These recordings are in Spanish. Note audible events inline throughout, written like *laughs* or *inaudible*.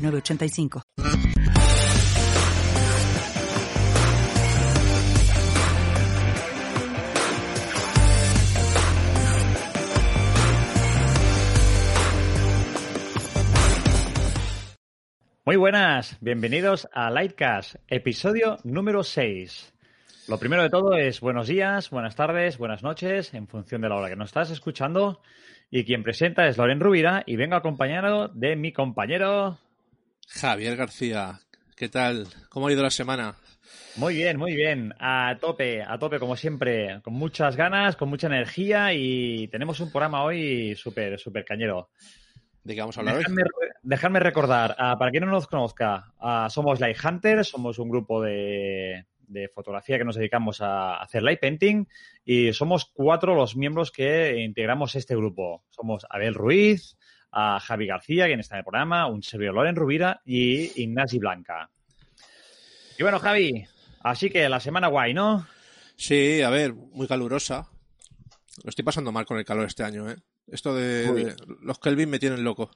985. Muy buenas, bienvenidos a Lightcast, episodio número 6. Lo primero de todo es buenos días, buenas tardes, buenas noches, en función de la hora que nos estás escuchando. Y quien presenta es Loren Rubira y vengo acompañado de mi compañero Javier García, ¿qué tal? ¿Cómo ha ido la semana? Muy bien, muy bien. A tope, a tope, como siempre. Con muchas ganas, con mucha energía y tenemos un programa hoy súper, súper cañero. ¿De qué vamos a hablar dejadme, hoy? Dejadme recordar, uh, para quien no nos conozca, uh, somos Light Hunters, somos un grupo de, de, fotografía que nos dedicamos a hacer light painting y somos cuatro los miembros que integramos este grupo. Somos Abel Ruiz, a Javi García, quien está en el programa, un servidor Loren Rubira y Ignasi Blanca. Y bueno, Javi, así que la semana guay, ¿no? Sí, a ver, muy calurosa. Lo estoy pasando mal con el calor este año, ¿eh? Esto de, de los Kelvin me tienen loco.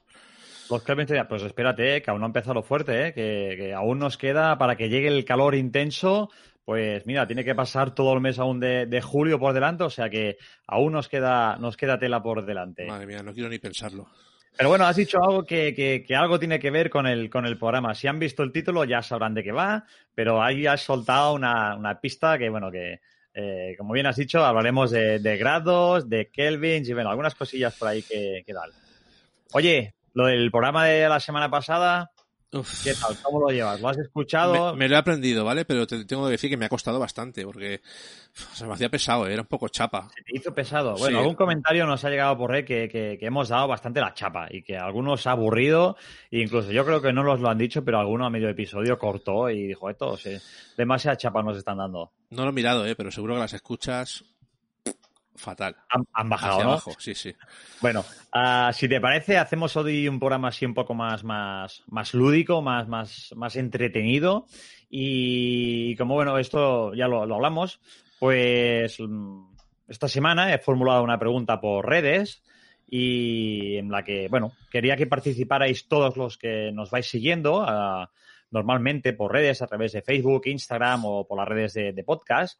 Los Kelvin, pues espérate, ¿eh? que aún no ha empezado lo fuerte, ¿eh? que, que aún nos queda para que llegue el calor intenso, pues mira, tiene que pasar todo el mes aún de, de, julio por delante, o sea que aún nos queda, nos queda tela por delante. Madre mía, no quiero ni pensarlo. Pero bueno, has dicho algo que, que, que, algo tiene que ver con el, con el programa. Si han visto el título ya sabrán de qué va, pero ahí has soltado una, una pista que, bueno, que eh, como bien has dicho, hablaremos de, de, grados, de kelvins y, bueno, algunas cosillas por ahí que, que tal. Oye, lo del programa de la semana pasada, Uf. ¿Qué tal? ¿Cómo lo llevas? ¿Lo has escuchado? Me, me, lo he aprendido, ¿vale? Pero te tengo que decir que me ha costado bastante porque se me hacía pesado, ¿eh? era un poco chapa. Se te hizo pesado. Bueno, sí. algún comentario nos ha llegado por ahí que, que, que, hemos dado bastante la chapa y que algunos ha aburrido. E incluso yo creo que no nos lo han dicho, pero alguno a medio episodio cortó y dijo, esto, sí, demasiada chapa nos están dando. No lo he mirado, ¿eh? pero seguro que las escuchas fatal. Han, han bajado, ¿no? abajo, sí, sí. Bueno, uh, si te parece, hacemos hoy un programa así un poco más, más, más lúdico, más, más, más entretenido. Y como bueno, esto ya lo, lo hablamos, pues esta semana he formulado una pregunta por redes y en la que, bueno, quería que participarais todos los que nos vais siguiendo, uh, normalmente por redes, a través de Facebook, Instagram o por las redes de, de podcast.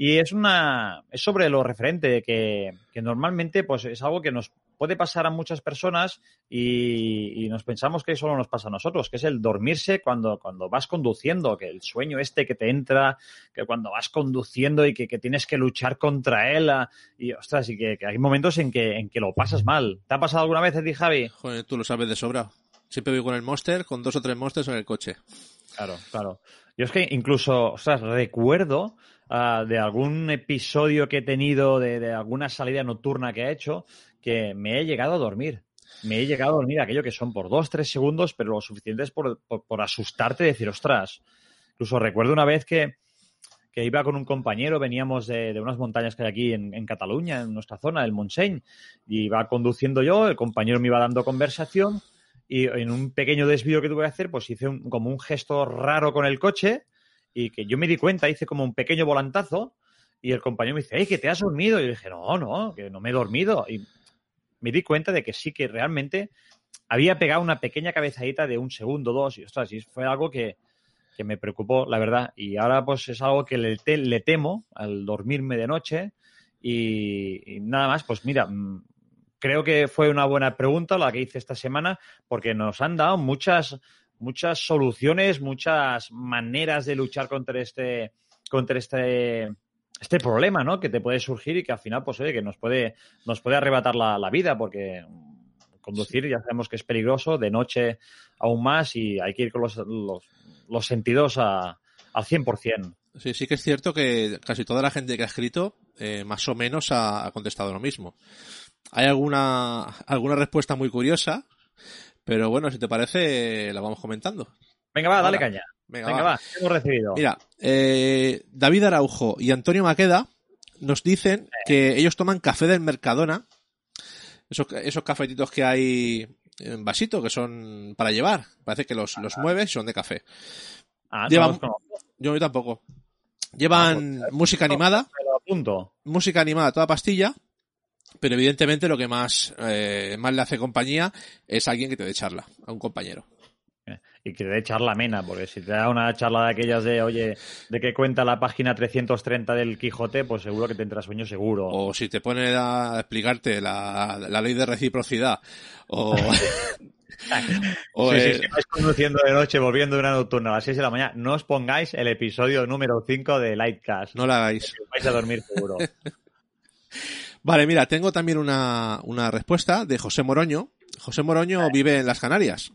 Y es una es sobre lo referente que, que, normalmente pues es algo que nos puede pasar a muchas personas y, y, nos pensamos que solo nos pasa a nosotros, que es el dormirse cuando, cuando vas conduciendo, que el sueño este que te entra, que cuando vas conduciendo y que, que tienes que luchar contra él, y ostras, y que, que, hay momentos en que, en que lo pasas mal. ¿Te ha pasado alguna vez ti, Javi? Joder, tú lo sabes de sobra. Siempre voy con el Monster, con dos o tres Monsters en el coche. Claro, claro. Yo es que incluso, o sea, recuerdo uh, de algún episodio que he tenido, de, de, alguna salida nocturna que he hecho, que me he llegado a dormir. Me he llegado a dormir aquello que son por dos, tres segundos, pero lo suficientes por, por asustarte y decir, ostras. Incluso recuerdo una vez que, que iba con un compañero, veníamos de, de unas montañas que hay aquí en, en, Cataluña, en nuestra zona, el Montseny, y iba conduciendo yo, el compañero me iba dando conversación, y en un pequeño desvío que tuve que hacer, pues hice un, como un gesto raro con el coche, y que yo me di cuenta, hice como un pequeño volantazo y el compañero me dice, hey, que te has dormido. Y yo dije, no, no, que no me he dormido. Y me di cuenta de que sí que realmente había pegado una pequeña cabezadita de un segundo, dos, y ostras, y fue algo que, que me preocupó, la verdad. Y ahora pues es algo que le, te, le temo al dormirme de noche y, y, nada más, pues mira, mm, creo que fue una buena pregunta la que hice esta semana porque nos han dado muchas muchas soluciones, muchas maneras de luchar contra este, contra este, este problema, ¿no? Que te puede surgir y que al final, pues, oye, que nos puede, nos puede arrebatar la, la vida, porque conducir ya sabemos que es peligroso, de noche aún más, y hay que ir con los, los, los sentidos a, al 100%. Sí, sí que es cierto que casi toda la gente que ha escrito, eh, más o menos ha, ha contestado lo mismo. Hay alguna, alguna respuesta muy curiosa, Pero bueno, si te parece, la vamos comentando. Venga, va, dale caña. Venga, Venga, va. va, ¿qué hemos recibido? Mira, eh, David Araujo y Antonio Maqueda nos dicen que ellos toman café del Mercadona. Esos, esos cafetitos que hay en vasito, que son para llevar. Parece que los, los mueves y son de café. ah, no Yo, yo tampoco. Llevan música animada, pero apunto. música animada toda pastilla, pero evidentemente lo que más, eh, más le hace compañía es alguien que te dé charla, a un compañero. Y que te dé charla amena, porque si te da una charla de aquellas de, oye, de que cuenta la página 330 del Quijote, pues seguro que te entra sueño seguro. O si te pone a explicarte la, la ley de reciprocidad, o, *laughs* o, sí, sí, eh, si vais conduciendo de noche, volviendo de una nocturna a las 6 de la mañana, no os pongáis el episodio número 5 de Lightcast. no la hagáis. Vais a dormir seguro. *laughs* Vale, mira, tengo también una, una respuesta de José Moroño. José Moroño vive en las Canarias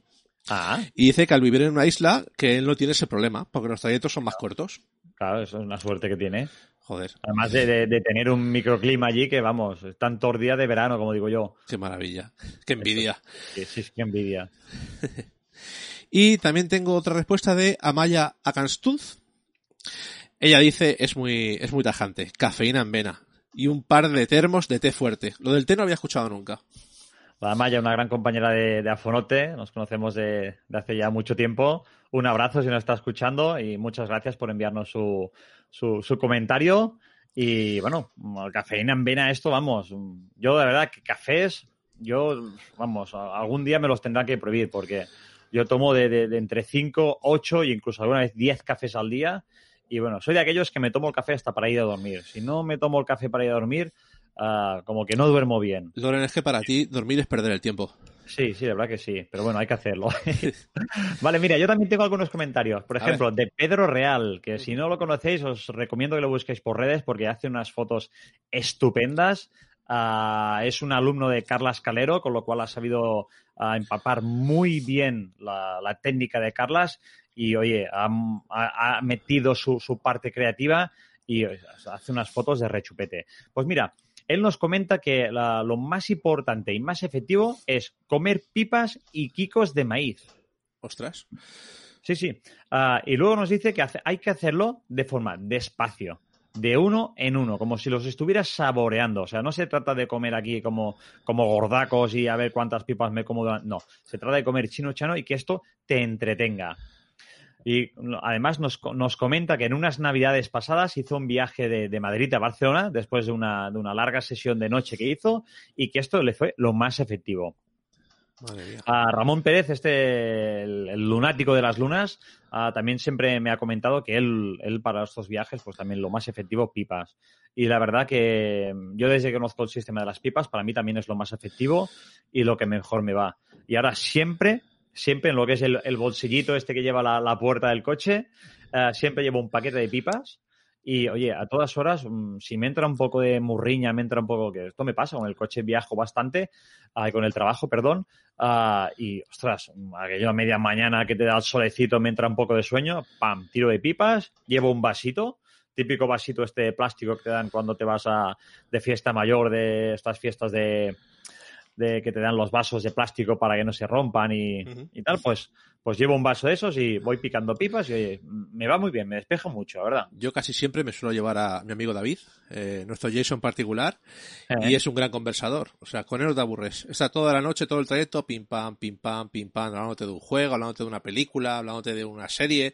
Ah, y dice que al vivir en una isla que él no tiene ese problema, porque los trayectos son más cortos. claro, eso es una suerte que tiene. Joder, Además de, de- de tener un microclima allí que, vamos, están todos días de verano, como digo yo. qué maravilla, qué envidia. Sí, sí, qué envidia. *laughs* Y también tengo otra respuesta de Amaya Akanstuz. Ella dice, es muy, es muy tajante, cafeína en vena y un par de termos de té fuerte. Lo del té no había escuchado nunca. Maya, una gran compañera de, de Afonote, nos conocemos de, de hace ya mucho tiempo. Un abrazo si nos está escuchando y muchas gracias por enviarnos su, su, su comentario. Y bueno, cafeína en vena, esto, vamos, yo de verdad que cafés, yo, vamos, algún día me los tendrán que prohibir porque yo tomo de, de- entre 5, 8 e incluso alguna vez 10 cafés al día. Y bueno, soy de aquellos que me tomo el café hasta para ir a dormir. Si no me tomo el café para ir a dormir, ah, como que no duermo bien. Loren, es que para ti dormir es perder el tiempo. Sí, sí, de verdad que sí, pero bueno, hay que hacerlo. *laughs* *laughs* vale, mira, yo también tengo algunos comentarios. Por ejemplo, de Pedro Real, que si no lo conocéis, os recomiendo que lo busquéis por redes porque hace unas fotos estupendas. Ah, es un alumno de Carla Escalero, con lo cual ha sabido ah, empapar muy bien la, la técnica de Carlas y, oye, ha, metido su, su parte creativa y hace unas fotos de rechupete. Pues mira, él nos comenta que la- lo más importante y más efectivo es comer pipas y quicos de maíz. Ostras. Sí, sí. Ah, y luego nos dice que hace- hay que hacerlo de forma despacio, de uno en uno, como si los estuvieras saboreando. O sea, no se trata de comer aquí como, como gordacos y a ver cuántas pipas me como. No, se trata de comer chino chano y que esto te entretenga. Y además nos, nos comenta que en unas navidades pasadas hizo un viaje de, de Madrid a Barcelona después de una, de una larga sesión de noche que hizo y que esto le fue lo más efectivo. Madre mía. A Ramón Pérez, este, el, el lunático de las lunas, ah, también siempre me ha comentado que él, él para estos viajes, pues también lo más efectivo, pipas. Y la verdad que mm, yo desde que conozco el sistema de las pipas, para mí también es lo más efectivo y lo que mejor me va. Y ahora siempre, siempre en lo que es el, bolsillito este que lleva la, puerta del coche, eh, siempre llevo un paquete de pipas. Y oye, a todas horas, mm, si me entra un poco de murriña, me entra un poco, que esto me pasa, con el coche viajo bastante, ah, con el trabajo, perdón, ah, y ostras, aquello a media mañana que te da el solecito, me entra un poco de sueño, pam, tiro de pipas, llevo un vasito, típico vasito este de plástico que te dan cuando te vas a, de fiesta mayor, de estas fiestas de, de que te dan los vasos de plástico para que no se rompan y, y tal, pues, pues llevo un vaso de esos y voy picando pipas y oye, me va muy bien, me despejo mucho, la verdad. Yo casi siempre me suelo llevar a mi amigo David, eh, nuestro Jason particular, Eh, y es un gran conversador. O sea, con él no te aburres. Está toda la noche, todo el trayecto, pim pam, pim pam, pim pam, hablándote de un juego, hablándote de una película, hablándote de una serie.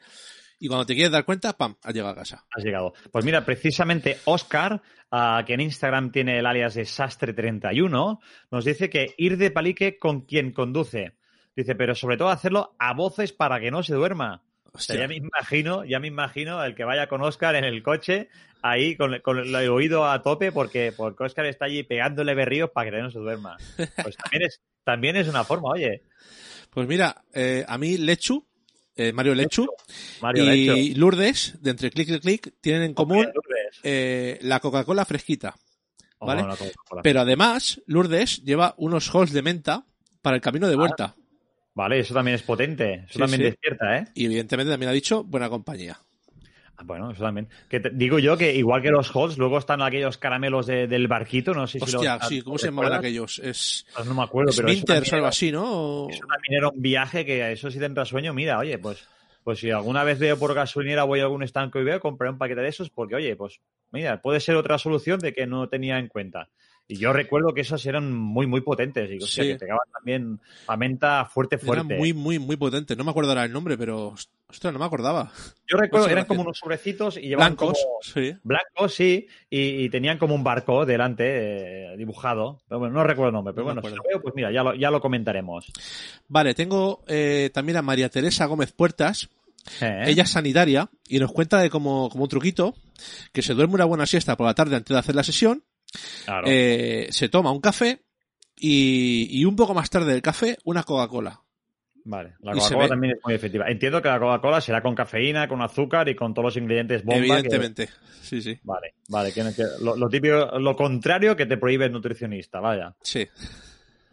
Y cuando te quieres dar cuenta, pam, has llegado a casa. Has llegado. Pues mira, precisamente Oscar, ah, que en Instagram tiene el alias de Sastre31, nos dice que ir de palique con quien conduce. Dice, pero sobre todo hacerlo a voces para que no se duerma. O sea, Hostia. ya me imagino, ya me imagino el que vaya con Oscar en el coche, ahí con, con el oído a tope, porque, porque Oscar está allí pegándole berríos para que no se duerma. Pues también es, también es una forma, oye. Pues mira, eh, a mí Lechu, eh, Mario Lechu, Mario, y Lourdes, de entre clic y clic, tienen en común eh, la Coca-Cola fresquita. Oh, ¿vale? Pero además, Lourdes lleva unos halls de menta para el camino de vuelta. Vale, eso también es potente. Eso Sí, también sí. despierta, ¿eh? Y evidentemente también ha dicho buena compañía. Ah, Bueno, eso también. Que te- digo yo que igual que los Halls, luego están aquellos caramelos de- del barquito, no sé si Hostia, los- sí, ¿cómo ¿los se llamaban aquellos? Es Pues no me acuerdo, pero eso Sminters también o algo así, ¿no? Eso también era un viaje que a eso sí te sueño. Mira, oye, pues, pues si alguna vez veo por gasolinera voy a algún estanco y veo, compraré un paquete de esos porque, oye, pues mira, puede ser otra solución de que no tenía en cuenta. Y yo recuerdo que esos eran muy, muy potentes. Y, hostia, Sí. que pegaban también a menta fuerte, fuerte. muy, muy, muy potente. No me acuerdo ahora el nombre, pero. Ostras, no me acordaba. Yo recuerdo, Muchas eran gracias. como unos sobrecitos y llevaban Blancos, como... sí. Blancos, sí, y, y tenían como un barco delante eh, dibujado. Pero bueno, no recuerdo el nombre, pero No bueno, si lo veo, pues mira, ya lo, ya lo comentaremos. Vale, tengo eh, también a María Teresa Gómez Puertas. Eh, Ella es sanitaria y nos cuenta de como, como un truquito que se duerme una buena siesta por la tarde antes de hacer la sesión, claro. eh, se toma un café y, y un poco más tarde del café una Coca-Cola. Vale, la Coca-Cola también es muy efectiva. Entiendo que la Coca-Cola será con cafeína, con azúcar y con todos los ingredientes bomba. que- Evidentemente. Sí, sí. Vale, vale, que, que lo, lo típico, lo contrario que te prohíbe el nutricionista, vaya. Sí.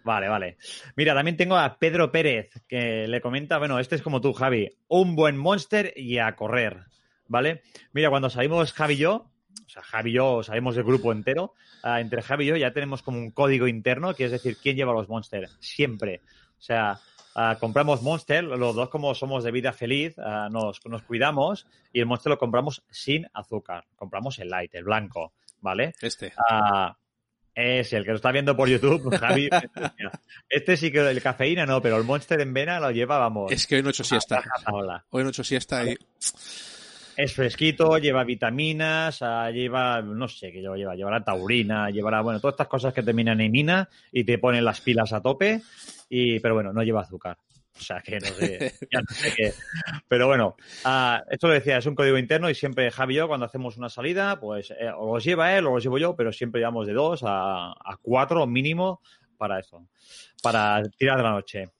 Vale, vale. Mira, también tengo a Pedro Pérez, que le comenta, bueno, este es como tú, Javi, un buen monster y a correr, ¿vale? Mira, cuando salimos Javi y yo, o sea, Javi y yo salimos del grupo entero, ah, entre Javi y yo ya tenemos como un código interno, que es decir, ¿quién lleva los monster? Siempre. O sea, ah, compramos monster, los dos como somos de vida feliz, ah, nos, nos cuidamos y el monster lo compramos sin azúcar. Compramos el light, el blanco, ¿vale? Este. Es el que lo está viendo por YouTube, *laughs* Javi. Este sí que el cafeína no, pero el Monster en vena lo lleva, vamos. Es que hoy no he hecho siesta. Hoy no he hecho siesta y. Es fresquito, lleva vitaminas, ah, lleva, no sé qué lleva, llevará taurina, llevará, bueno, todas estas cosas que terminan en mina y te ponen las pilas a tope, y, pero bueno, no lleva azúcar. O sea que no sé, *laughs* ya no sé qué. Pero bueno, ah, esto lo decía, es un código interno y siempre Javi y yo cuando hacemos una salida, pues eh, o los lleva él o los llevo yo, pero siempre llevamos de dos a, a cuatro mínimo para eso, para tirar de la noche.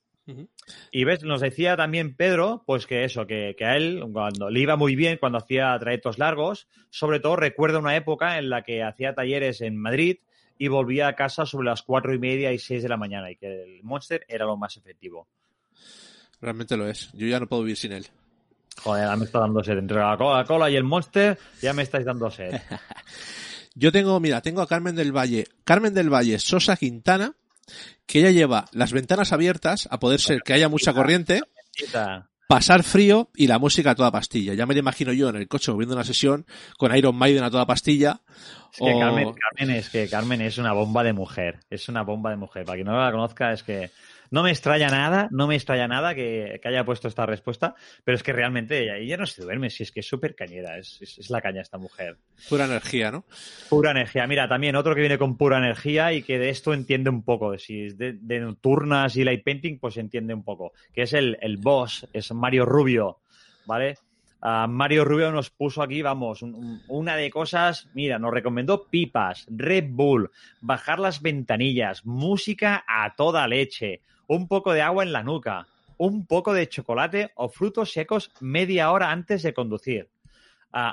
Y ves, nos decía también Pedro, pues que eso, que, que a él, cuando le iba muy bien, cuando hacía trayectos largos, sobre todo recuerda una época en la que hacía talleres en Madrid y volvía a casa sobre las cuatro y media y seis de la mañana y que el Monster era lo más efectivo. Realmente lo es. Yo ya no puedo vivir sin él. Joder, ya me está dando sed. Entre la Coca-Cola y el Monster ya me estáis dando sed. *laughs* Yo tengo, mira, tengo a Carmen del Valle. Carmen del Valle Sosa Quintana, que ella lleva las ventanas abiertas, a poder ser que haya mucha corriente, pasar frío y la música a toda pastilla. Ya me lo imagino yo en el coche viendo una sesión con Iron Maiden a toda pastilla. Es que o- Carmen, Carmen es que Carmen es una bomba de mujer. Es una bomba de mujer. Para quien no la conozca, es que no me extraña nada, no me extraña nada que, que haya puesto esta respuesta, pero es que realmente ella, no se duerme, si es que es súper cañera, es, es- es la caña esta mujer. Pura energía, ¿no? Pura energía. Mira, también otro que viene con pura energía y que de esto entiende un poco. Si es de, de nocturnas y light painting, pues entiende un poco. Que es el, el boss, es Mario Rubio, ¿vale? Ah, Mario Rubio nos puso aquí, vamos, un- un- una de cosas, mira, nos recomendó pipas, Red Bull, bajar las ventanillas, música a toda leche, un poco de agua en la nuca, un poco de chocolate o frutos secos media hora antes de conducir,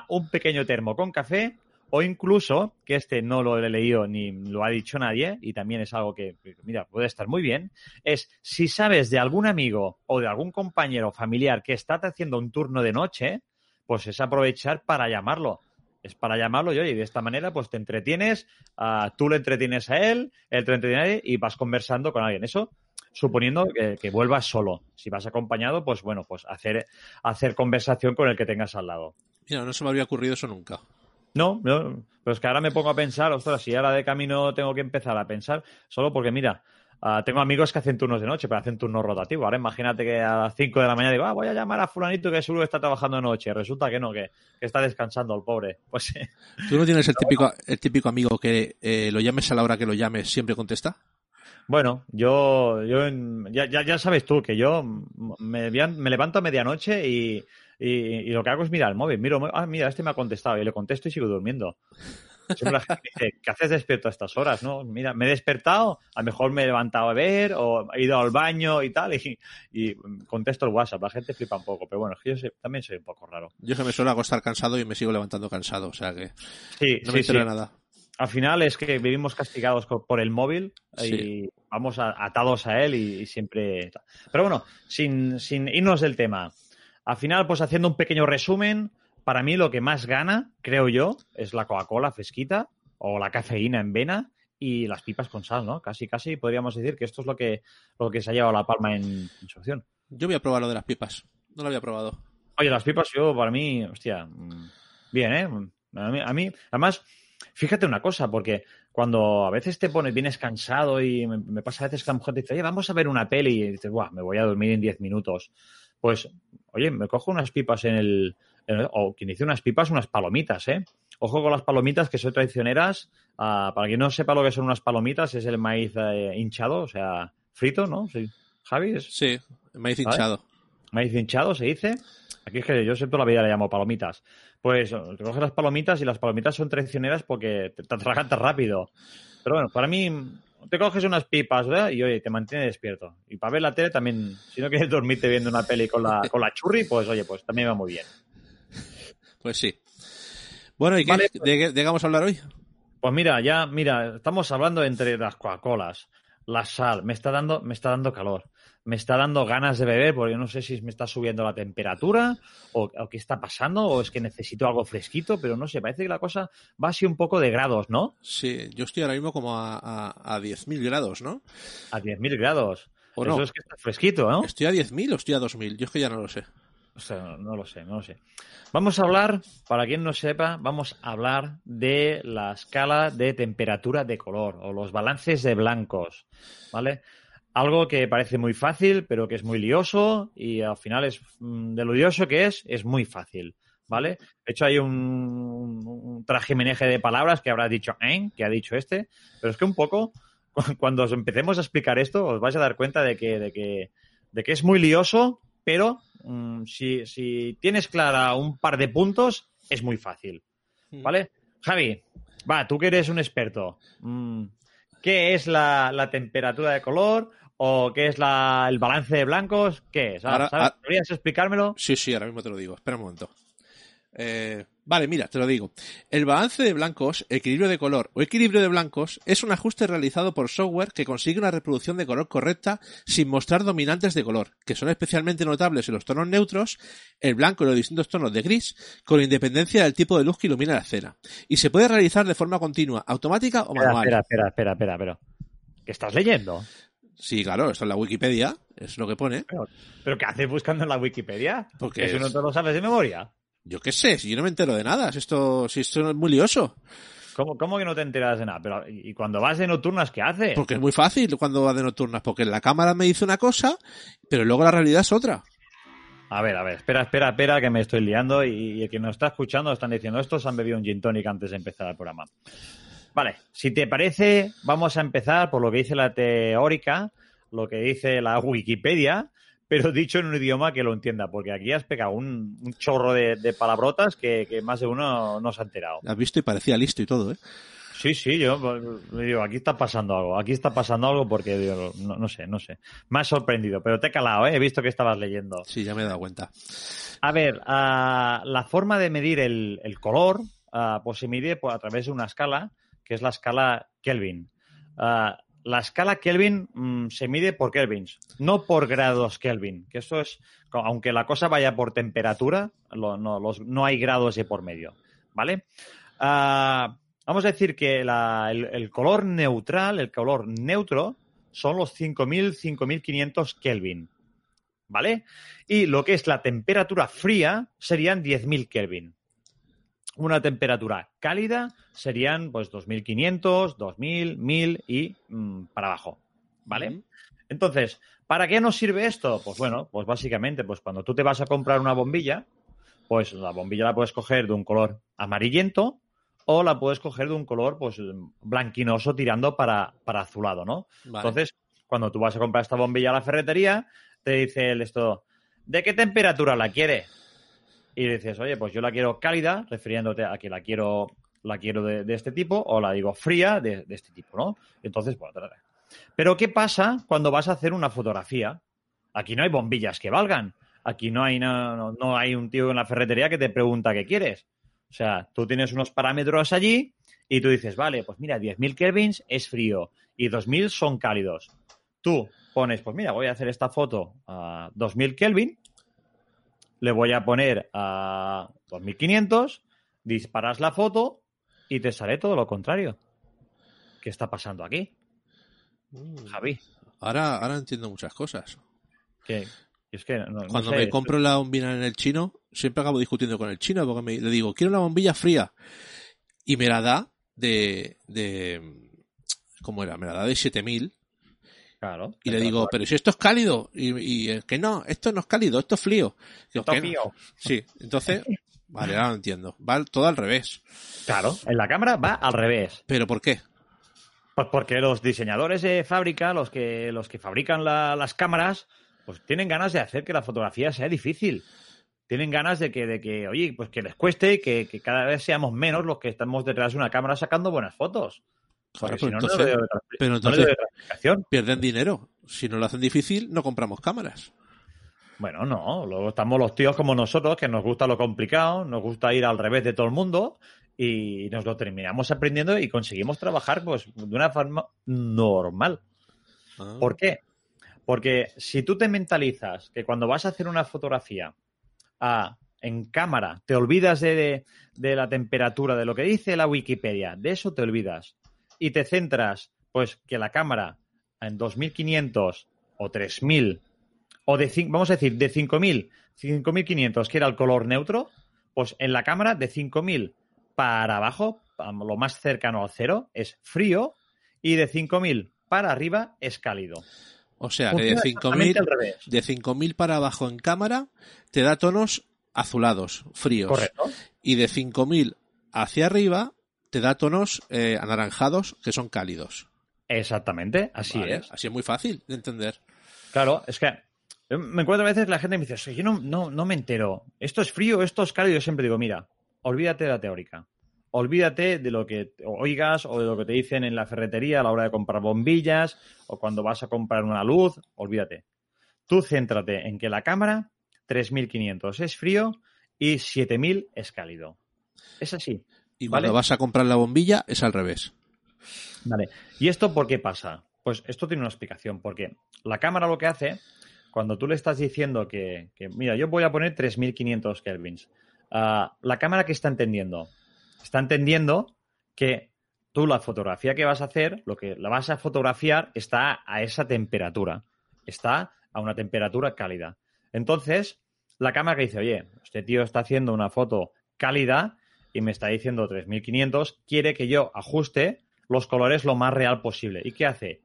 un pequeño termo con café o incluso, que este no lo he leído ni lo ha dicho nadie, y también es algo que, mira, puede estar muy bien, es si sabes de algún amigo o de algún compañero familiar que está haciendo un turno de noche, pues es aprovechar para llamarlo. Es para llamarlo y, oye, y de esta manera pues te entretienes, ah, tú le entretienes a él, él te entretiene a él y vas conversando con alguien. Eso suponiendo que, que vuelvas solo. Si vas acompañado, pues bueno, pues hacer, hacer conversación con el que tengas al lado. Mira, no se me habría ocurrido eso nunca. No, no, pero es que ahora me pongo a pensar, ostras, si ahora de camino tengo que empezar a pensar, solo porque mira, ah, tengo amigos que hacen turnos de noche, pero hacen turnos rotativos. Ahora imagínate que a las 5 de la mañana digo, ah, voy a llamar a fulanito que seguro está trabajando de noche. Resulta que no, que, que está descansando el pobre. *laughs* Pues. ¿Tú no tienes el típico, el típico amigo que eh, lo llames a la hora que lo llames siempre contesta? Bueno, yo, yo ya, ya, ya sabes tú que yo me, me levanto a medianoche y, y, y lo que hago es mirar el móvil. Miro, ah, mira, este me ha contestado y le contesto y sigo durmiendo. Siempre la gente dice, ¿qué haces despierto a estas horas? No, mira, me he despertado, a lo mejor me he levantado a ver o he ido al baño y tal y, y contesto el WhatsApp. La gente flipa un poco, pero bueno, es que yo soy- también soy un poco raro. Yo que me suelo acostar cansado y me sigo levantando cansado, o sea que Sí, no sí, me entero sí. de nada. Al final es que vivimos castigados por el móvil Sí. y vamos atados a él y, y siempre. Pero bueno, sin, sin irnos del tema. Al final, pues haciendo un pequeño resumen, para mí lo que más gana, creo yo, es la Coca-Cola fresquita o la cafeína en vena y las pipas con sal, ¿no? Casi, casi podríamos decir que esto es lo que, lo que se ha llevado la palma en, en su opción. Yo voy a probar lo de las pipas. No lo había probado. Oye, las pipas, yo, para mí, hostia, mm, bien, ¿eh? A mí, a mí- además, fíjate una cosa, porque cuando a veces te pones, vienes cansado y me, me pasa a veces que la mujer te dice, oye, vamos a ver una peli y dices, Buah, me voy a dormir en 10 minutos. Pues, oye, me cojo unas pipas en el, en el- o quien dice unas pipas, unas palomitas, ¿eh? Ojo con las palomitas que son traicioneras. Ah, para quien no sepa lo que son unas palomitas, es el maíz eh, hinchado, o sea, frito, ¿no? Sí. Javi, es Sí, maíz ¿Vale? hinchado. maíz hinchado, se dice. Aquí es que yo siempre la vida le llamo palomitas. Pues te coges las palomitas y las palomitas son traicioneras porque te, atragantas rápido. Pero bueno, para mí, te coges unas pipas ¿verdad? y oye, te mantiene despierto. Y para ver la tele también, si no quieres dormirte viendo una peli con la, con la churri, pues oye, pues también va muy bien. Pues sí. Bueno, ¿y qué? Vale, ¿De, qué- de qué vamos a hablar hoy? Pues mira, ya, mira, estamos hablando entre las Coca-Colas, la sal, me está dando, me está dando calor, me está dando ganas de beber porque no sé si me está subiendo la temperatura o, o qué está pasando o es que necesito algo fresquito, pero no sé, parece que la cosa va así un poco de grados, ¿no? Sí, yo estoy ahora mismo como a, a, a 10.000 grados, ¿no? A 10.000 grados. ¿O Eso no? es que está fresquito, ¿no? ¿Estoy a 10.000 o estoy a 2.000? Yo es que ya no lo sé. O sea, no, no lo sé, no lo sé. Vamos a hablar, para quien no sepa, vamos a hablar de la escala de temperatura de color o los balances de blancos, ¿vale? Algo que parece muy fácil, pero que es muy lioso y al final es mm, de lo lioso que es, es muy fácil, ¿vale? De hecho, hay un, un trajimeneje de palabras que habrá dicho ¿eh? que ha dicho este, pero es que un poco, cu- *laughs* cuando os empecemos a explicar esto, os vais a dar cuenta de que, de que, de que es muy lioso, pero mm, si, si tienes clara un par de puntos, es muy fácil. ¿Vale? Javi, va, tú que eres un experto. mm, ¿Qué es la, la temperatura de color? ¿O qué es la, el balance de blancos? ¿Qué es? Ah, Ahora- ¿sabes? ah- ¿Podrías explicármelo? Sí, sí, ahora mismo te lo digo. Espera un momento. Eh, vale, mira, te lo digo. El balance de blancos, equilibrio de color o equilibrio de blancos es un ajuste realizado por software que consigue una reproducción de color correcta sin mostrar dominantes de color, que son especialmente notables en los tonos neutros, el blanco y los distintos tonos de gris, con independencia del tipo de luz que ilumina la escena. Y se puede realizar de forma continua, automática o manual. espera, espera, espera, espera, espera. ¿Qué estás leyendo? Sí, claro, esto es la Wikipedia, es lo que pone. ¿Pero, pero qué haces buscando en la Wikipedia? Porque ¿Eso no te lo sabes de memoria? Yo qué sé, si yo no me entero de nada, si esto, si esto es muy lioso. ¿Cómo, cómo que no te enteras de nada? Pero, ¿Y cuando vas de nocturnas, qué haces? Porque es muy fácil cuando va de nocturnas, porque en la cámara me dice una cosa, pero luego la realidad es otra. A ver, a ver, espera, espera, espera, que me estoy liando y, y el que nos está escuchando están diciendo estos han bebido un gin tonic antes de empezar el programa. Vale, si te parece, vamos a empezar por lo que dice la teórica, lo que dice la Wikipedia, pero dicho en un idioma que lo entienda, porque aquí has pegado un, un chorro de, de palabrotas que, que más de uno no se ha enterado. Has visto y parecía listo y todo, ¿eh? Sí, sí, yo digo, aquí está pasando algo, aquí está pasando algo porque digo, no, no sé, no sé. Me has sorprendido, pero te he calado, ¿eh? he visto que estabas leyendo. Sí, ya me he dado cuenta. A ver, ah, la forma de medir el, el color ah, pues se mide pues, a través de una escala, que es la escala Kelvin. Ah, la escala Kelvin mm, se mide por kelvins, no por grados Kelvin, que eso es, aunque la cosa vaya por temperatura, no, hay grados de por medio, ¿vale? Ah, vamos a decir que el color neutral, el color neutro, son los 5000, 5500 Kelvin, ¿vale? Y lo que es la temperatura fría serían 10.000 Kelvin. Una temperatura cálida serían pues 2.500, 2.000, 1.000 y mm, para abajo, ¿vale? Entonces, ¿para qué nos sirve esto? Pues bueno, pues básicamente, pues cuando tú te vas a comprar una bombilla, pues la bombilla la puedes coger de un color amarillento o la puedes coger de un color pues blanquinoso tirando para, para azulado, ¿no? Vale. Entonces, cuando tú vas a comprar esta bombilla a la ferretería, te dice el esto, ¿de qué temperatura la quiere? Y dices, oye, pues yo la quiero cálida, refiriéndote a que la quiero, la quiero de, este tipo, o la digo fría de, este tipo, ¿no? Entonces, bueno, tra- pero ¿qué pasa cuando vas a hacer una fotografía? Aquí no hay bombillas que valgan. Aquí no hay, no, no- no hay un tío en la ferretería que te pregunta qué quieres. O sea, tú tienes unos parámetros allí y tú dices, vale, pues mira, 10.000 kelvins es frío y 2.000 son cálidos. Tú pones, pues mira, voy a hacer esta foto a 2.000 kelvin, le voy a poner a 2500, disparas la foto y te sale todo lo contrario. ¿Qué está pasando aquí? Mm. Javi. Ahora, ahora entiendo muchas cosas. Que, es que no- no Cuando sé, me compro la bombilla en el chino, siempre acabo discutiendo con el chino porque me, le digo, quiero una bombilla fría. Y me la da de, de, ¿cómo era? Me la da de 7000. Claro. Y le digo, pero si esto es cálido. Y, y es que no, esto no es cálido, esto es frío. Digo, Está "¿Qué no?". frío. Sí, entonces, *laughs* vale, ahora lo entiendo. Va todo al revés. Claro, en la cámara va al revés. ¿Pero por qué? Pues porque los diseñadores de fábrica, los que, los que fabrican la- las cámaras, pues tienen ganas de hacer que la fotografía sea difícil. Tienen ganas de que, de que oye, pues que les cueste y que, que cada vez seamos menos los que estamos detrás de una cámara sacando buenas fotos. Porque si pero no, no entonces- veo pero no entonces- explicación. Pierden dinero. Si no lo hacen difícil, no compramos cámaras. Bueno, no, luego estamos los tíos como nosotros, que nos gusta lo complicado, nos gusta ir al revés de todo el mundo y nos lo terminamos aprendiendo y conseguimos trabajar pues de una forma normal. Ah, ¿Por qué? Porque si tú te mentalizas que cuando vas a hacer una fotografía ah, en cámara, te olvidas de, de- de la temperatura, de lo que dice la Wikipedia, de eso te olvidas. Y te centras, pues, que la cámara en 2500 o 3000, o de, vamos a decir, de 5000, 5500, que era el color neutro, pues en la cámara de 5000 para abajo, lo más cercano al cero, es frío, y de 5000 para arriba es cálido. O sea, que de Funciona 5000 exactamente al revés. de 5000 para abajo en cámara te da tonos azulados, fríos. Correcto. Y de 5000 hacia arriba te da tonos eh, anaranjados que son cálidos. Exactamente, así Vale, es. Así es muy fácil de entender. Claro, es que yo me encuentro a veces la gente me dice, "Es que yo no, no, no me entero. Esto es frío, esto es cálido. Yo siempre digo, mira, olvídate de la teórica. Olvídate de lo que oigas o de lo que te dicen en la ferretería a la hora de comprar bombillas o cuando vas a comprar una luz. Olvídate. Tú céntrate en que la cámara 3500 es frío y 7000 es cálido. Es así. Y Vale. cuando vas a comprar la bombilla es al revés. Vale. ¿Y esto por qué pasa? Pues esto tiene una explicación, porque la cámara lo que hace, cuando tú le estás diciendo que, que, mira, yo voy a poner 3500 kelvins, ah, la cámara que está entendiendo, está entendiendo que tú la fotografía que vas a hacer, lo que la vas a fotografiar está a esa temperatura, está a una temperatura cálida. Entonces, la cámara que dice, oye, este tío está haciendo una foto cálida y me está diciendo 3500, quiere que yo ajuste los colores lo más real posible. ¿Y qué hace?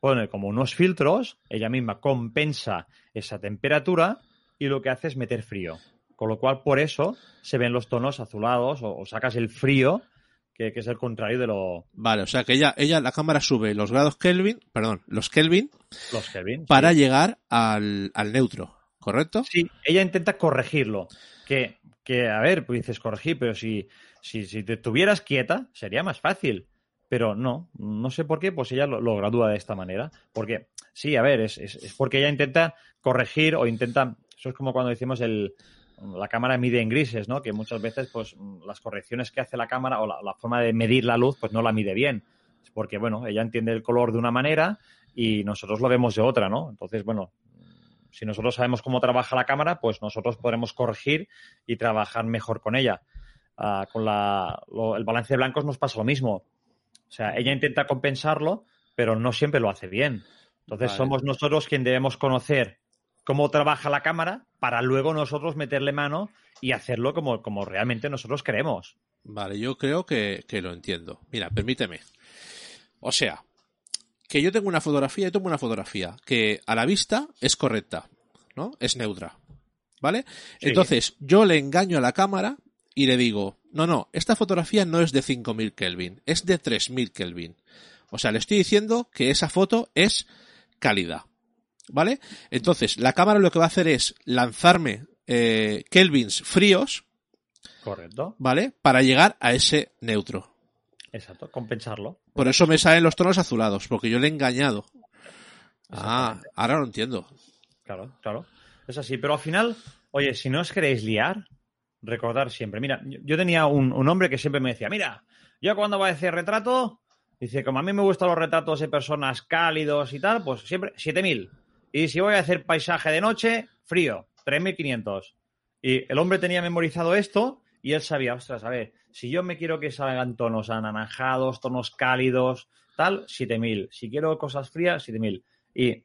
Pone como unos filtros, ella misma compensa esa temperatura y lo que hace es meter frío. Con lo cual, por eso se ven los tonos azulados o, o sacas el frío, que, que es el contrario de lo, Vale, o sea que ella, ella, la cámara sube los grados Kelvin, perdón, los Kelvin, los Kelvin. para sí. llegar al, al neutro, ¿correcto? Sí, ella intenta corregirlo. Que, que a ver, pues dices corregir, pero si, si, si te estuvieras quieta, sería más fácil. Pero no, no sé por qué, pues ella lo, lo gradúa de esta manera. Porque, sí, a ver, es, es, es porque ella intenta corregir o intenta. Eso es como cuando decimos el. La cámara mide en grises, ¿no? Que muchas veces, pues, las correcciones que hace la cámara o la, la forma de medir la luz, pues no la mide bien. Porque, bueno, ella entiende el color de una manera y nosotros lo vemos de otra, ¿no? Entonces, bueno, si nosotros sabemos cómo trabaja la cámara, pues nosotros podremos corregir y trabajar mejor con ella. Ah, con la, lo- el balance de blancos nos pasa lo mismo. O sea, ella intenta compensarlo, pero no siempre lo hace bien. Entonces Vale. somos nosotros quien debemos conocer cómo trabaja la cámara para luego nosotros meterle mano y hacerlo como, como realmente nosotros queremos. Vale, yo creo que, que lo entiendo. Mira, permíteme. O sea, que yo tengo una fotografía, yo tengo una fotografía que a la vista es correcta, ¿no? Es neutra. ¿Vale? Sí. Entonces, yo le engaño a la cámara y le digo, no, no, esta fotografía no es de 5000 Kelvin, es de 3000 Kelvin. O sea, le estoy diciendo que esa foto es cálida. ¿Vale? Entonces, la cámara lo que va a hacer es lanzarme eh, Kelvins fríos, Correcto. ¿vale? Para llegar a ese neutro. Exacto. Compensarlo. Por eso me salen los tonos azulados, porque yo le he engañado. Ah, ahora lo entiendo. Claro, claro. Es así. Pero al final, oye, si no os queréis liar, recordar siempre. Mira, yo, tenía un, un hombre que siempre me decía, mira, yo cuando voy a hacer retrato, dice, como a mí me gustan los retratos de personas cálidos y tal, pues siempre 7000. Y si voy a hacer paisaje de noche, frío, 3500. Y el hombre tenía memorizado esto y él sabía, ostras, a ver, si yo me quiero que salgan tonos anaranjados, tonos cálidos, tal, 7000. Si quiero cosas frías, 7000. Y eh,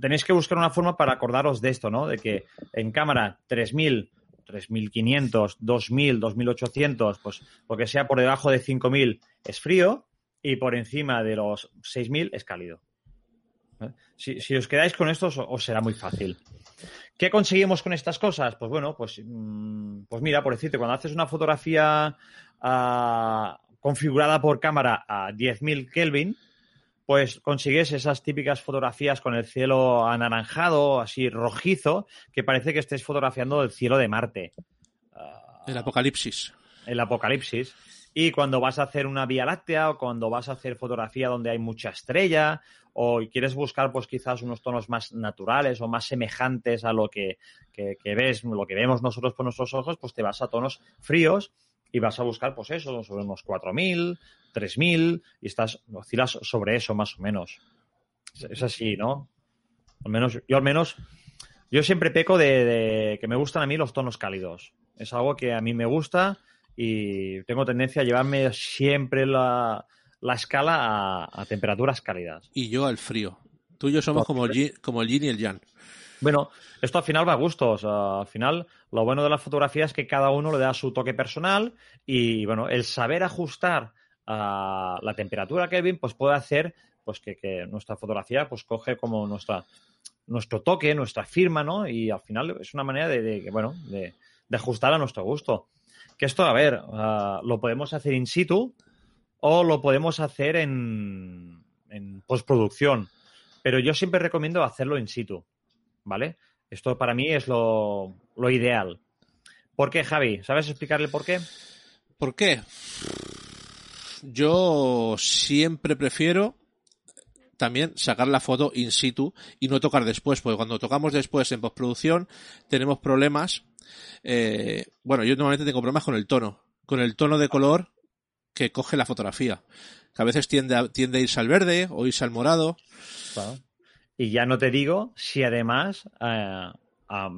tenéis que buscar una forma para acordaros de esto, ¿no? De que en cámara 3000, 3500, 2000, 2800, pues lo que sea por debajo de 5000 es frío y por encima de los 6000 es cálido. ¿Eh? Si, os quedáis con esto, os, será muy fácil. ¿Qué conseguimos con estas cosas? Pues bueno, pues, mmm, pues mira, por decirte, cuando haces una fotografía uh, configurada por cámara a 10.000 Kelvin, pues consigues esas típicas fotografías con el cielo anaranjado, así rojizo, que parece que estés fotografiando el cielo de Marte. Uh, el apocalipsis. El apocalipsis. Y cuando vas a hacer una vía láctea o cuando vas a hacer fotografía donde hay mucha estrella o quieres buscar pues quizás unos tonos más naturales o más semejantes a lo que, que, ves, lo que vemos nosotros con nuestros ojos, pues te vas a tonos fríos y vas a buscar pues eso, sobre unos 4.000, 3.000 y estás, oscilas sobre eso más o menos. Es, así, ¿no? Al menos, yo al menos, yo siempre peco de que me gustan a mí los tonos cálidos. Es algo que a mí me gusta y tengo tendencia a llevarme siempre la, la escala a, a, temperaturas cálidas. Y yo al frío. Tú y yo somos como el, como el yin y el yang. Bueno, esto al final va a gustos. Uh, al final, lo bueno de la fotografía es que cada uno le da su toque personal y, bueno, el saber ajustar a uh, la temperatura Kelvin, pues puede hacer pues que, que, nuestra fotografía pues coge como nuestra nuestro toque, nuestra firma, ¿no? Y al final es una manera de, de bueno, de, de ajustar a nuestro gusto. Que esto, a ver, uh, lo podemos hacer in situ o lo podemos hacer en, en postproducción. Pero yo siempre recomiendo hacerlo in situ, ¿vale? Esto para mí es lo, lo ideal. ¿Por qué, Javi? ¿Sabes explicarle por qué? ¿Por qué? Yo siempre prefiero también sacar la foto in situ y no tocar después, porque cuando tocamos después en postproducción tenemos problemas eh, bueno, yo normalmente tengo problemas con el tono, con el tono de color que coge la fotografía. Que a veces tiende a, tiende a irse al verde o irse al morado. Y ya no te digo si además eh,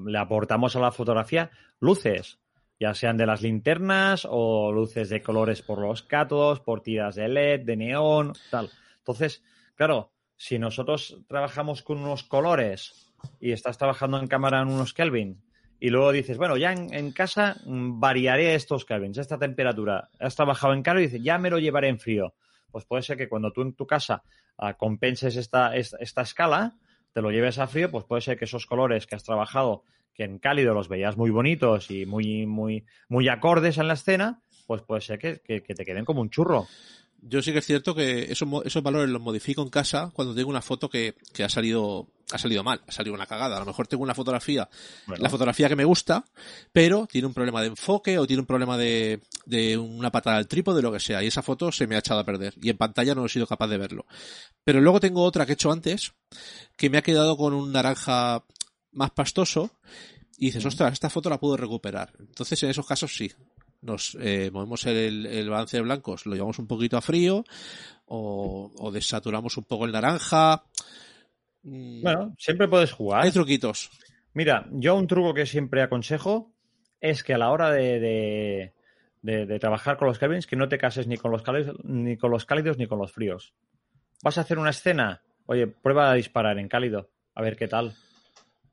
le aportamos a la fotografía luces, ya sean de las linternas o luces de colores por los cátodos, por tiras de LED, de neón, tal. Entonces, claro, si nosotros trabajamos con unos colores y estás trabajando en cámara en unos Kelvin y luego dices, bueno, ya en, casa variaré estos kelvins, esta temperatura. Has trabajado en calor y dices, ya me lo llevaré en frío. Pues puede ser que cuando tú en tu casa uh, compenses esta, esta, esta, escala, te lo lleves a frío, pues puede ser que esos colores que has trabajado, que en cálido los veías muy bonitos y muy, muy, muy acordes en la escena, pues puede ser que, que, que te queden como un churro. Yo sí que es cierto que esos, esos valores los modifico en casa cuando tengo una foto que, que, ha salido ha salido mal, ha salido una cagada. A lo mejor tengo una fotografía, bueno. la fotografía que me gusta, pero tiene un problema de enfoque o tiene un problema de, de una patada al trípode, lo que sea, y esa foto se me ha echado a perder. Y en pantalla no he sido capaz de verlo. Pero luego tengo otra que he hecho antes, que me ha quedado con un naranja más pastoso, y dices, ostras, esta foto la puedo recuperar. Entonces, en esos casos sí, nos eh, movemos el, el, balance de blancos, lo llevamos un poquito a frío o, o, desaturamos un poco el naranja. Bueno, siempre puedes jugar. Hay truquitos. Mira, yo un truco que siempre aconsejo es que a la hora de, de, de, de trabajar con los Kelvins, que no te cases ni con los cálidos, ni con los cálidos ni con los fríos. Vas a hacer una escena, oye, prueba a disparar en cálido, a ver qué tal.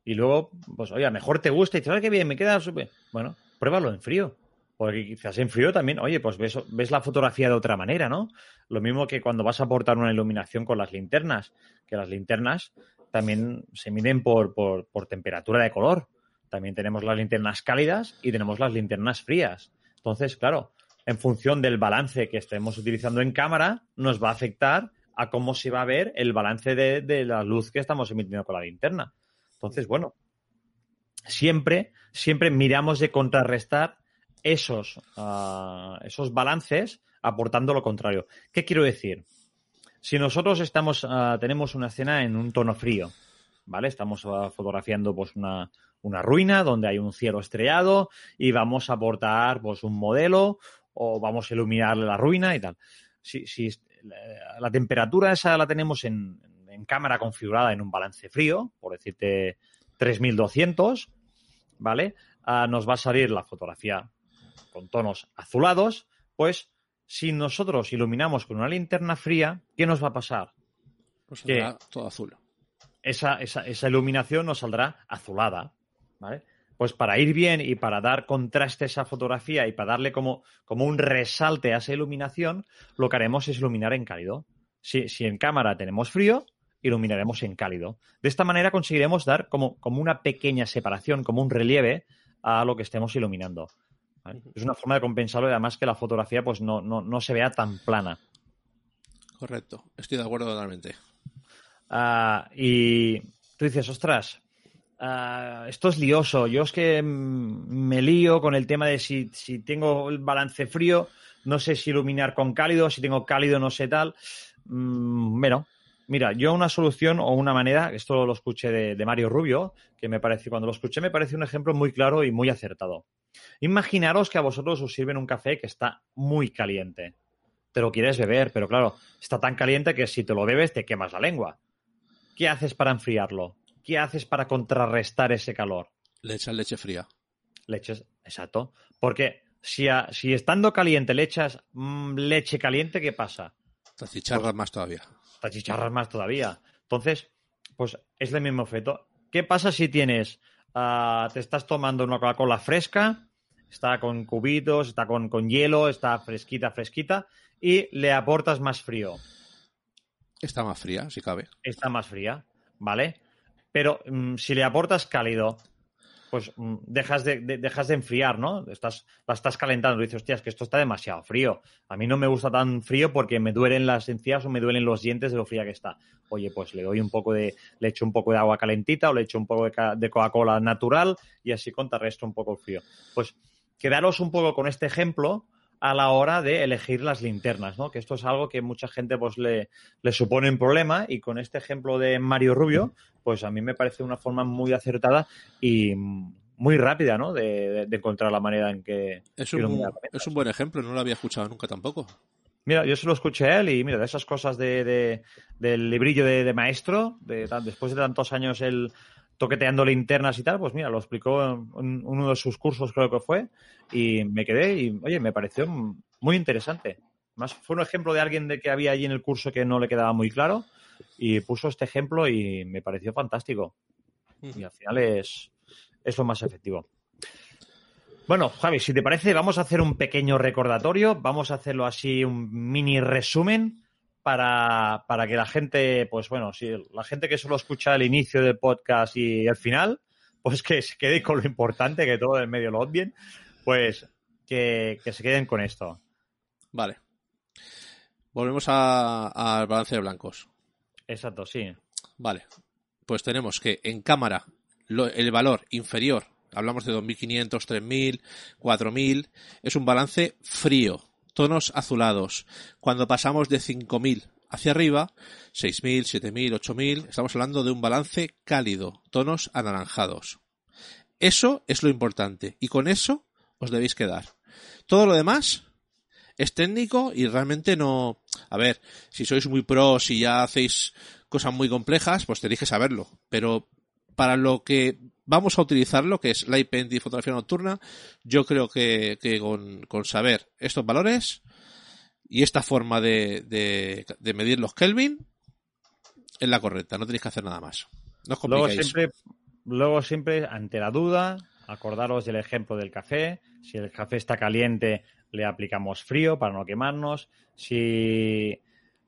Y luego, pues, oye, mejor te gusta y dices, qué bien, me queda súper. Bueno, pruébalo en frío. Porque quizás en frío también, oye, pues ves, ves, la fotografía de otra manera, ¿no? Lo mismo que cuando vas a aportar una iluminación con las linternas, que las linternas también se miden por, por, por temperatura de color. También tenemos las linternas cálidas y tenemos las linternas frías. Entonces, claro, en función del balance que estemos utilizando en cámara, nos va a afectar a cómo se va a ver el balance de, de la luz que estamos emitiendo con la linterna. Entonces, bueno, siempre, siempre miramos de contrarrestar esos, uh, esos balances aportando lo contrario. ¿Qué quiero decir? Si nosotros estamos, uh, tenemos una escena en un tono frío, ¿vale? Estamos uh, fotografiando pues una, una, ruina donde hay un cielo estrellado y vamos a aportar pues un modelo o vamos a iluminar la ruina y tal. Si, si la temperatura esa la tenemos en, cámara configurada en un balance frío, por decirte 3200, ¿vale? ah, nos va a salir la fotografía con tonos azulados, pues si nosotros iluminamos con una linterna fría, ¿qué nos va a pasar? Pues saldrá todo azul. Esa, esa, esa iluminación nos saldrá azulada, ¿vale? Pues para ir bien y para dar contraste a esa fotografía y para darle como, como un resalte a esa iluminación, lo que haremos es iluminar en cálido. Si, si en cámara tenemos frío, iluminaremos en cálido. De esta manera conseguiremos dar como, como una pequeña separación, como un relieve a lo que estemos iluminando. ¿Vale? Es una forma de compensarlo y además que la fotografía pues no, no, no se vea tan plana. Correcto, estoy de acuerdo totalmente. Ah, y tú dices, ostras, ah, esto es lioso. Yo es que mm, me lío con el tema de si, si tengo el balance frío, no sé si iluminar con cálido, si tengo cálido, no sé tal. Mm, bueno, mira, yo una solución o una manera, esto lo escuché de, de Mario Rubio, que me parece, cuando lo escuché me parece un ejemplo muy claro y muy acertado. Imaginaros que a vosotros os sirven un café que está muy caliente. Te lo quieres beber, pero claro, está tan caliente que si te lo bebes te quemas la lengua. ¿Qué haces para enfriarlo? ¿Qué haces para contrarrestar ese calor? Le echas leche fría. Leches, exacto. Porque si, a- si estando caliente le echas mm, leche caliente, ¿qué pasa? Te achicharras más todavía. Te achicharras más todavía. Entonces, pues es el mismo efecto. ¿Qué pasa si tienes, ah, te estás tomando una Coca-Cola fresca, está con cubitos, está con, con hielo, está fresquita, fresquita, y le aportas más frío? Está más fría, si cabe. Está más fría, ¿vale? Pero mm, si le aportas cálido, pues mm, dejas de, de- dejas de enfriar, ¿no? Estás, la estás calentando. Dices, hostias, que esto está demasiado frío. A mí no me gusta tan frío porque me duelen las encías o me duelen los dientes de lo fría que está. Oye, pues le doy un poco de, le echo un poco de agua calentita o le echo un poco de, de Coca-Cola natural y así contrarresto un poco el frío. Pues quedaros un poco con este ejemplo a la hora de elegir las linternas, ¿no? Que esto es algo que mucha gente pues le, le supone un problema y con este ejemplo de Mario Rubio, pues a mí me parece una forma muy acertada y muy rápida, ¿no? De, de- encontrar la manera en que Es un, es un buen ejemplo, no lo había escuchado nunca tampoco. Mira, yo se lo escuché a él y mira, de esas cosas de, de- del librillo de, de maestro, de, después de tantos años él toqueteando linternas y tal, pues mira, lo explicó en uno de sus cursos creo que fue y me quedé y oye, me pareció muy interesante. Más fue un ejemplo de alguien de que había allí en el curso que no le quedaba muy claro y puso este ejemplo y me pareció fantástico. Y al final es, es lo más efectivo. Bueno, Javi, si te parece, vamos a hacer un pequeño recordatorio, vamos a hacerlo así, un mini resumen para, para que la gente, pues bueno, si la gente que solo escucha el inicio del podcast y el final, pues que se quede con lo importante, que todo en medio lo odien, pues que, que se queden con esto. Vale. Volvemos a- al balance de blancos. Exacto, sí. Vale. Pues tenemos que en cámara lo- el valor inferior, hablamos de 2500, 3000, 4000, es un balance frío, tonos azulados. Cuando pasamos de 5000 hacia arriba, 6000, 7000, 8000, estamos hablando de un balance cálido, tonos anaranjados. Eso es lo importante y con eso os debéis quedar. Todo lo demás es técnico y realmente no. A ver, si sois muy pros y ya hacéis cosas muy complejas, pues tenéis que saberlo. Pero para lo que vamos a utilizarlo, que es Light Paint y fotografía nocturna, yo creo que, que con, con saber estos valores y esta forma de, de, de medir los Kelvin es la correcta. No tenéis que hacer nada más. No os Luego siempre, luego siempre, ante la duda, acordaros del ejemplo del café. Si el café está caliente, le aplicamos frío para no quemarnos. Si,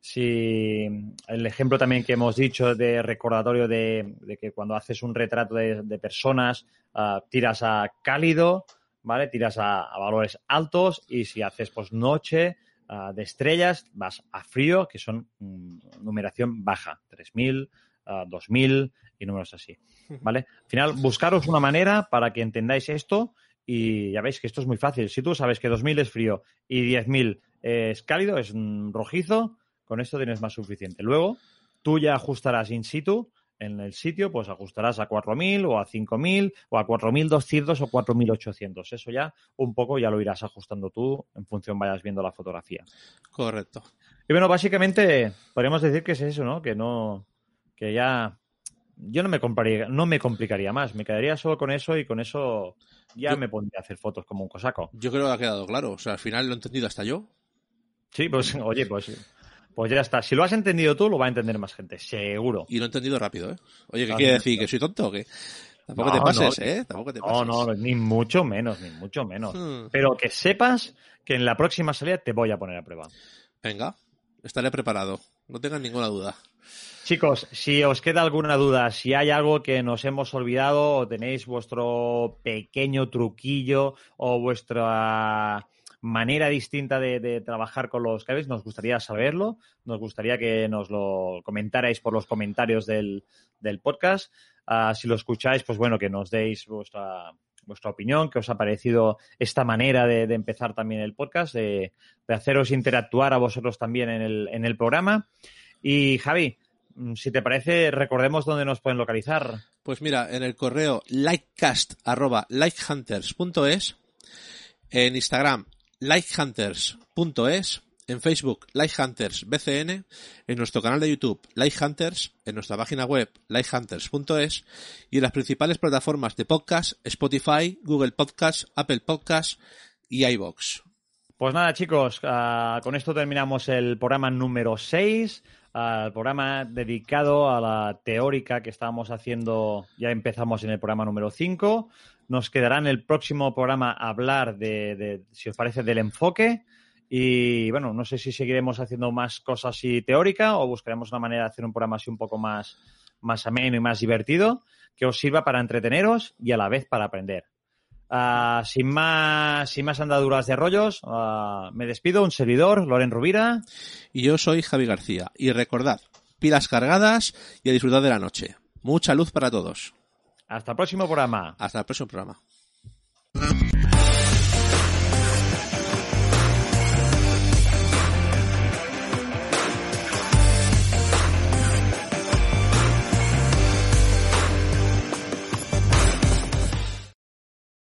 si el ejemplo también que hemos dicho de recordatorio de, de que cuando haces un retrato de, de personas, ah, tiras a cálido, ¿vale? Tiras a, a valores altos y si haces pues noche ah, de estrellas, vas a frío, que son mm, numeración baja, 3000, ah, 2000 y números así, ¿vale? Al final, buscaros una manera para que entendáis esto y ya veis que esto es muy fácil. Si tú sabes que 2000 es frío y 10000 es cálido, es mm, rojizo, con esto tienes más suficiente. Luego, tú ya ajustarás in situ en el sitio, pues ajustarás a 4000 o a 5000 o a 4200 o 4800. Eso ya un poco ya lo irás ajustando tú en función vayas viendo la fotografía. Correcto. Y bueno, básicamente podríamos decir que es eso, ¿no? Que no, que ya yo no me compraría, no me complicaría más. Me quedaría solo con eso y con eso ya Yo- me pondría a hacer fotos como un cosaco. Yo creo que ha quedado claro. O sea, al final lo he entendido hasta yo. Sí, pues oye, pues, pues ya está. Si lo has entendido tú, lo va a entender más gente, seguro. Y lo he entendido rápido, ¿eh? Oye, ¿qué quiere decir? ¿Que soy tonto o qué? Tampoco No, te pases, no. ¿eh? Tampoco te No, pases. no, ni mucho menos, ni mucho menos. Hmm. Pero que sepas que en la próxima salida te voy a poner a prueba. Venga, estaré preparado. No tengan ninguna duda. Chicos, si os queda alguna duda, si hay algo que nos hemos olvidado o tenéis vuestro pequeño truquillo o vuestra manera distinta de, trabajar con los cables, nos gustaría saberlo. Nos gustaría que nos lo comentarais por los comentarios del, del podcast. Ah, si lo escucháis, pues bueno, que nos deis vuestra, vuestra opinión, que os ha parecido esta manera de, empezar también el podcast, de, de haceros interactuar a vosotros también en el, en el programa. Y Javi, mm, si te parece, recordemos dónde nos pueden localizar. Pues mira, en el correo likeCast@likehunters.es, en Instagram likehunters.es, en Facebook likehunters.bcn, en nuestro canal de YouTube likehunters, en nuestra página web likehunters.es y en las principales plataformas de podcast Spotify, Google Podcast, Apple Podcast y iBox. Pues nada, chicos, ah, con esto terminamos el programa número 6, el programa dedicado a la teórica que estábamos haciendo, ya empezamos en el programa número 5. Nos quedará en el próximo programa hablar de, si os parece, del enfoque. Y bueno, no sé si seguiremos haciendo más cosas así teórica o buscaremos una manera de hacer un programa así un poco más, más ameno y más divertido, que os sirva para entreteneros y a la vez para aprender. Ah, sin más, sin más andaduras de rollos, ah, me despido. Un servidor, Loren Rubira. Y yo soy Javi García. Y recordad, pilas cargadas y a disfrutar de la noche. Mucha luz para todos. Hasta el próximo programa. Hasta el próximo programa.